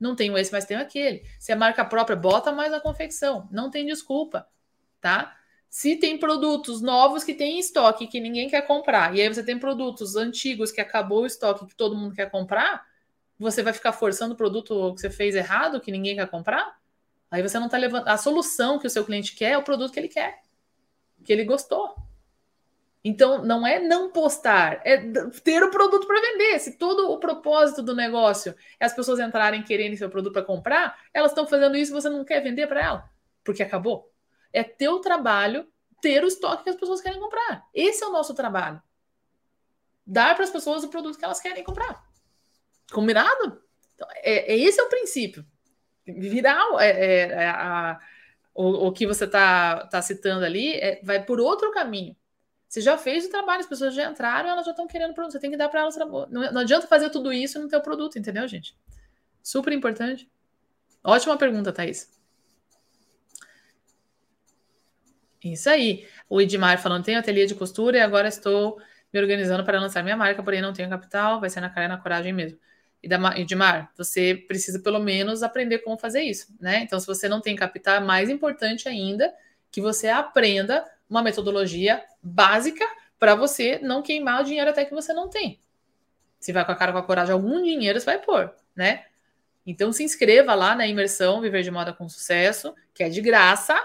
Não tenho esse, mas tenho aquele. Se é marca própria, bota mais na confecção. Não tem desculpa, tá? Se tem produtos novos que tem em estoque que ninguém quer comprar, e aí você tem produtos antigos que acabou o estoque que todo mundo quer comprar, você vai ficar forçando o produto que você fez errado, que ninguém quer comprar? Aí você não está levando. A solução que o seu cliente quer é o produto que ele quer, que ele gostou. Então, não é não postar, é ter o produto para vender. Se todo o propósito do negócio é as pessoas entrarem querendo seu produto para comprar, elas estão fazendo isso e você não quer vender para ela, porque acabou. É teu trabalho ter o estoque que as pessoas querem comprar. Esse é o nosso trabalho. Dar para as pessoas o produto que elas querem comprar. Combinado? Então, é, é esse é o princípio. Viral, é, é, é a, o, o, que você está tá citando ali é, vai por outro caminho. Você já fez o trabalho, as pessoas já entraram, elas já estão querendo produto. Você tem que dar para elas. Não, não adianta fazer tudo isso e não ter o produto, entendeu, gente? Super importante. Ótima pergunta, Thaís. Isso aí. O Edmar falando, tenho ateliê de costura e agora estou me organizando para lançar minha marca, porém não tenho capital, vai ser na cara e na coragem mesmo. Edmar, você precisa pelo menos aprender como fazer isso, né? Então, se você não tem capital, é mais importante ainda que você aprenda uma metodologia básica para você não queimar o dinheiro até que você não tem. Se vai com a cara com a coragem, algum dinheiro você vai pôr, né? Então se inscreva lá na imersão Viver de Moda com Sucesso, que é de graça,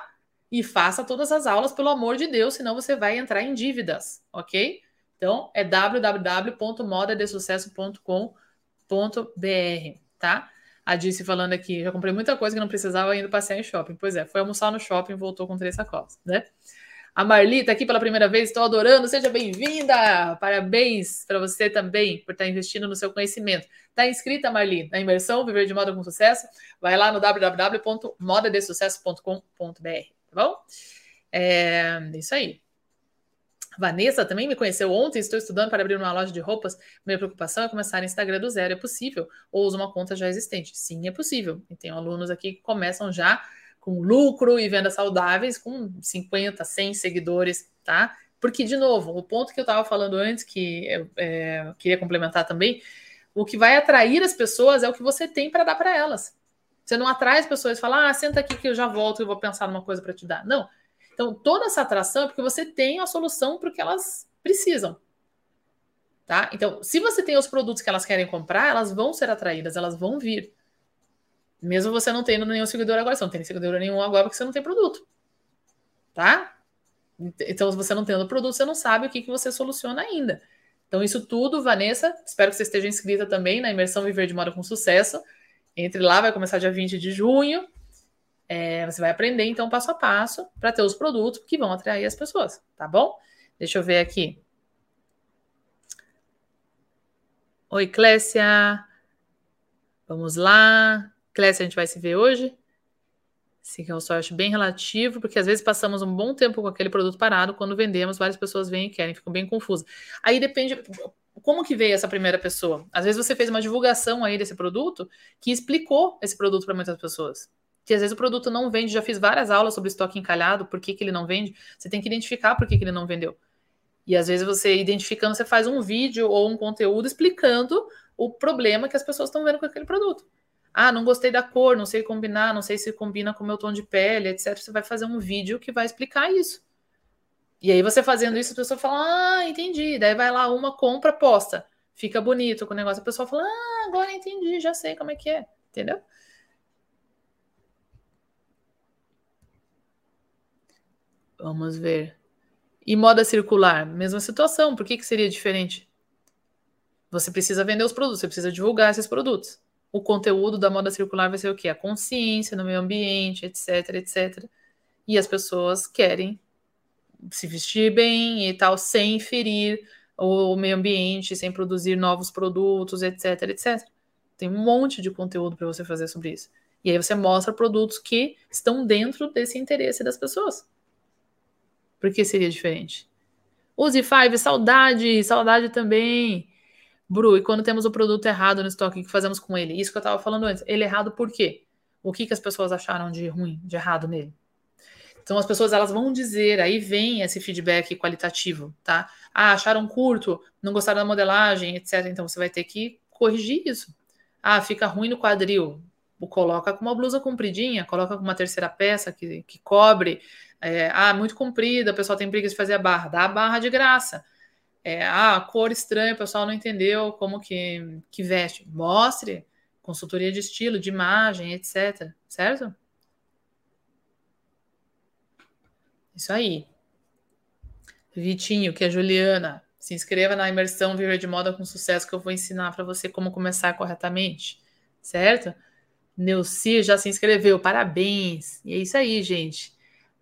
e faça todas as aulas, pelo amor de Deus, senão você vai entrar em dívidas, ok? Então é www.modadesucesso.com.br, tá? A Disse falando aqui, já comprei muita coisa que não precisava indo passear em shopping. Pois é, foi almoçar no shopping, voltou com três sacolas, né? A Marli está aqui pela primeira vez, estou adorando, seja bem-vinda! Parabéns para você também por estar tá investindo no seu conhecimento. Está inscrita, Marli, na imersão Viver de Moda com Sucesso? Vai lá no www.modadesucesso.com.br, tá bom? É isso aí. Vanessa também me conheceu ontem, estou estudando para abrir uma loja de roupas. Minha preocupação é começar no Instagram do zero. É possível? Ou uso uma conta já existente? Sim, é possível. E tem alunos aqui que começam já com lucro e vendas saudáveis, com 50, 100 seguidores, tá? Porque, de novo, o ponto que eu estava falando antes, que eu é, queria complementar também, o que vai atrair as pessoas é o que você tem para dar para elas. Você não atrai as pessoas e fala, ah, senta aqui que eu já volto e vou pensar numa coisa para te dar. Não. Então, toda essa atração é porque você tem a solução para o que elas precisam. Tá? Então, se você tem os produtos que elas querem comprar, elas vão ser atraídas, elas vão vir. Mesmo você não tendo nenhum seguidor agora, você não tem seguidor nenhum agora porque você não tem produto. Tá? Então, se você não tendo produto, você não sabe o que, que você soluciona ainda. Então, isso tudo, Vanessa, espero que você esteja inscrita também na imersão Viver de Moda com Sucesso. Entre lá, vai começar dia 20 de junho. É, você vai aprender, então, passo a passo, para ter os produtos que vão atrair as pessoas, tá bom? Deixa eu ver aqui. Oi, Clécia. Vamos lá. Clécia, a gente vai se ver hoje. Sim, que é um sorte bem relativo, porque às vezes passamos um bom tempo com aquele produto parado, quando vendemos, várias pessoas vêm e querem, ficam bem confusas. Aí depende como que veio essa primeira pessoa. Às vezes você fez uma divulgação aí desse produto que explicou esse produto para muitas pessoas. Que às vezes o produto não vende, já fiz várias aulas sobre estoque encalhado, por que, que ele não vende. Você tem que identificar por que, que ele não vendeu. E às vezes você identificando, você faz um vídeo ou um conteúdo explicando o problema que as pessoas estão vendo com aquele produto. Ah, não gostei da cor, não sei combinar, não sei se combina com o meu tom de pele, etc. Você vai fazer um vídeo que vai explicar isso. E aí você fazendo isso, a pessoa fala, ah, entendi. Daí vai lá uma compra, posta. Fica bonito com o negócio. A pessoa fala, ah, agora entendi, já sei como é que é. Entendeu? Vamos ver. E moda circular, mesma situação. Por que, que seria diferente? Você precisa vender os produtos, você precisa divulgar esses produtos o conteúdo da moda circular vai ser o quê? A consciência no meio ambiente, etc, etc. E as pessoas querem se vestir bem e tal, sem ferir o meio ambiente, sem produzir novos produtos, etc, etc. Tem um monte de conteúdo para você fazer sobre isso. E aí você mostra produtos que estão dentro desse interesse das pessoas. Por que seria diferente? Use Five, saudade, saudade também. Bru, e quando temos o produto errado no estoque, o que fazemos com ele? Isso que eu estava falando antes. Ele errado por quê? O que, que as pessoas acharam de ruim, de errado nele? Então as pessoas elas vão dizer, aí vem esse feedback qualitativo, tá? Ah, acharam curto, não gostaram da modelagem, etc. Então você vai ter que corrigir isso. Ah, fica ruim no quadril. Coloca com uma blusa compridinha, coloca com uma terceira peça que, que cobre. É, ah, muito comprida, o pessoal tem preguiça de fazer a barra. Dá a barra de graça. É, ah, cor estranha, o pessoal não entendeu como que, que veste. Mostre consultoria de estilo, de imagem, etc. Certo? Isso aí. Vitinho, que é Juliana, se inscreva na imersão Viver de Moda com Sucesso que eu vou ensinar para você como começar corretamente, certo? Neuci já se inscreveu, parabéns. E é isso aí, gente.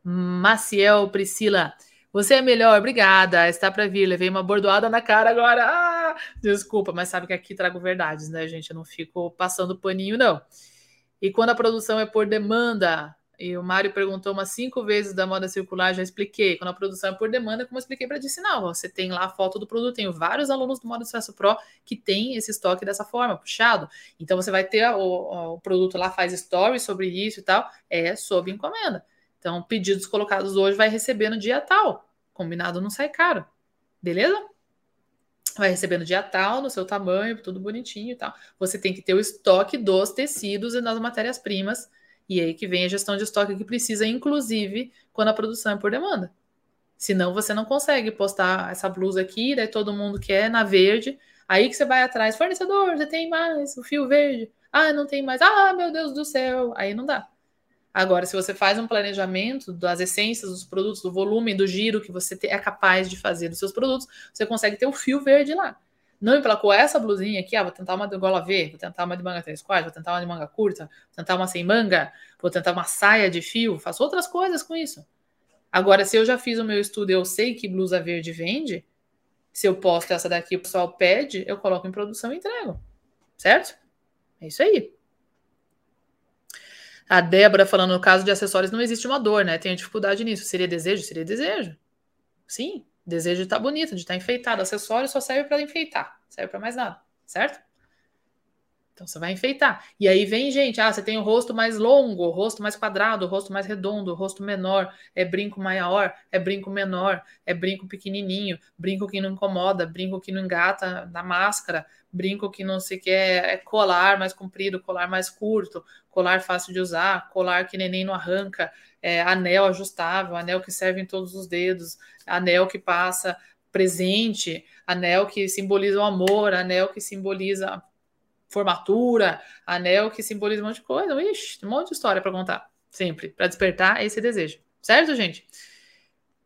Maciel, Priscila, você é melhor, obrigada. Está para vir. Levei uma bordoada na cara agora. Ah, desculpa, mas sabe que aqui trago verdades, né, gente? Eu não fico passando paninho, não. E quando a produção é por demanda, e o Mário perguntou umas cinco vezes da moda circular, já expliquei. Quando a produção é por demanda, como eu expliquei para ensinar, você tem lá a foto do produto. Tenho vários alunos do Moda Sucesso Pro que tem esse estoque dessa forma, puxado. Então você vai ter o, o produto lá, faz stories sobre isso e tal, é sob encomenda. Então, pedidos colocados hoje vai receber no dia tal. Combinado não sai caro. Beleza? Vai receber no dia tal, no seu tamanho, tudo bonitinho e tal. Você tem que ter o estoque dos tecidos e das matérias-primas. E aí que vem a gestão de estoque que precisa, inclusive, quando a produção é por demanda. Senão você não consegue postar essa blusa aqui, daí todo mundo quer na verde. Aí que você vai atrás, fornecedor, você tem mais o fio verde. Ah, não tem mais. Ah, meu Deus do céu. Aí não dá. Agora, se você faz um planejamento das essências dos produtos, do volume, do giro que você é capaz de fazer dos seus produtos, você consegue ter o fio verde lá. Não emplacou essa blusinha aqui, ah, vou tentar uma de gola V, vou tentar uma de manga 3 quartos, vou tentar uma de manga curta, vou tentar uma sem manga, vou tentar uma saia de fio, faço outras coisas com isso. Agora, se eu já fiz o meu estudo eu sei que blusa verde vende, se eu posto essa daqui, o pessoal pede, eu coloco em produção e entrego. Certo? É isso aí. A Débora falando, no caso de acessórios, não existe uma dor, né? Tem dificuldade nisso. Seria desejo? Seria desejo. Sim, desejo de estar tá bonito, de estar tá enfeitado. Acessório só serve para enfeitar, serve para mais nada, certo? Então você vai enfeitar. E aí vem gente, ah, você tem o rosto mais longo, o rosto mais quadrado, o rosto mais redondo, o rosto menor, é brinco maior, é brinco menor, é brinco pequenininho, brinco que não incomoda, brinco que não engata na máscara, brinco que não se quer, é colar mais comprido, colar mais curto, colar fácil de usar, colar que neném não arranca, é, anel ajustável, anel que serve em todos os dedos, anel que passa presente, anel que simboliza o amor, anel que simboliza formatura, anel que simboliza um monte de coisa. Ixi, um monte de história para contar, sempre, para despertar esse desejo. Certo, gente?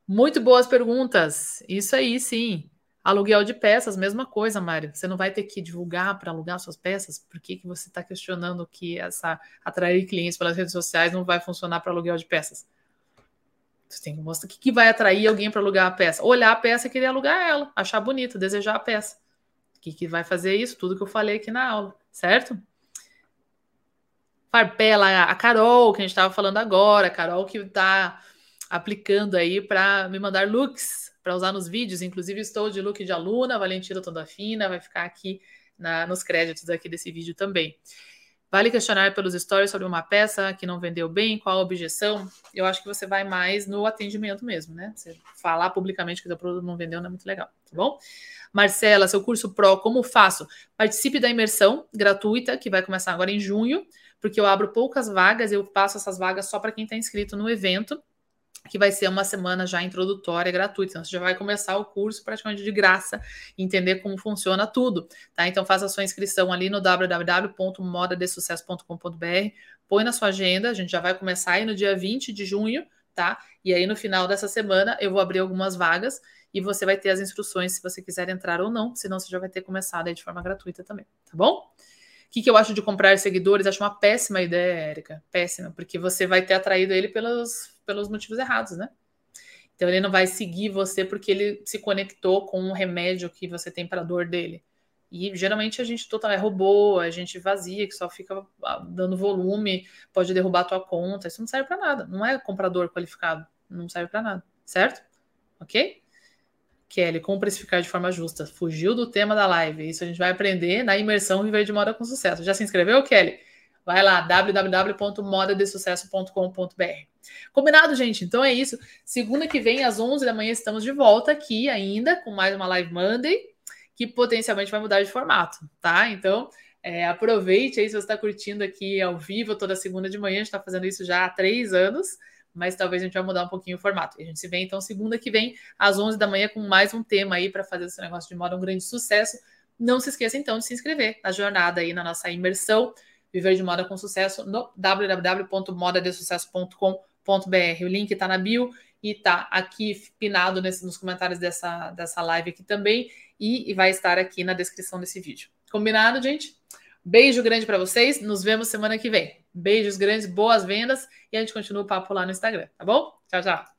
Muito boas perguntas. Isso aí, sim. Aluguel de peças, mesma coisa, Mário. Você não vai ter que divulgar para alugar suas peças? Por que, que você está questionando que essa atrair clientes pelas redes sociais não vai funcionar para aluguel de peças? Você tem que mostrar o que, que vai atrair alguém para alugar a peça. Olhar a peça e querer alugar ela, achar bonita, desejar a peça. O que, que vai fazer isso? Tudo que eu falei aqui na aula, certo? Farpela, a Carol, que a gente estava falando agora, a Carol que está aplicando aí para me mandar looks para usar nos vídeos. Inclusive, estou de look de aluna, Valentina toda fina, vai ficar aqui na, nos créditos aqui desse vídeo também. Vale questionar pelos stories sobre uma peça que não vendeu bem, qual a objeção? Eu acho que você vai mais no atendimento mesmo, né? Você falar publicamente que o produto não vendeu não é muito legal, tá bom? Marcela, seu curso Pro, como faço? Participe da imersão gratuita, que vai começar agora em junho, porque eu abro poucas vagas, eu passo essas vagas só para quem está inscrito no evento que vai ser uma semana já introdutória gratuita. Então, você já vai começar o curso praticamente de graça, entender como funciona tudo, tá? Então, faça a sua inscrição ali no www.modadesucesso.com.br, põe na sua agenda, a gente já vai começar aí no dia 20 de junho, tá? E aí, no final dessa semana, eu vou abrir algumas vagas e você vai ter as instruções se você quiser entrar ou não, senão você já vai ter começado aí de forma gratuita também, tá bom? O que, que eu acho de comprar seguidores? Acho uma péssima ideia, Érica. Péssima, porque você vai ter atraído ele pelos, pelos motivos errados, né? Então ele não vai seguir você porque ele se conectou com um remédio que você tem para a dor dele. E geralmente a gente total é robô, a gente vazia, que só fica ah, dando volume, pode derrubar a tua conta. Isso não serve para nada. Não é comprador qualificado. Não serve para nada. Certo? Ok? Kelly, como precificar de forma justa? Fugiu do tema da live. Isso a gente vai aprender na imersão Viver de Moda com Sucesso. Já se inscreveu, Kelly? Vai lá, www.modadesucesso.com.br. Combinado, gente? Então é isso. Segunda que vem, às 11 da manhã, estamos de volta aqui ainda com mais uma Live Monday, que potencialmente vai mudar de formato, tá? Então, é, aproveite aí se você está curtindo aqui ao vivo toda segunda de manhã. A gente está fazendo isso já há três anos mas talvez a gente vai mudar um pouquinho o formato. A gente se vê então segunda que vem, às 11 da manhã, com mais um tema aí para fazer esse negócio de moda um grande sucesso. Não se esqueça então de se inscrever na jornada aí, na nossa imersão Viver de Moda com Sucesso no www.modadesucesso.com.br. O link está na bio e está aqui pinado nesse, nos comentários dessa, dessa live aqui também e, e vai estar aqui na descrição desse vídeo. Combinado, gente? Beijo grande para vocês. Nos vemos semana que vem. Beijos grandes, boas vendas e a gente continua o papo lá no Instagram, tá bom? Tchau, tchau.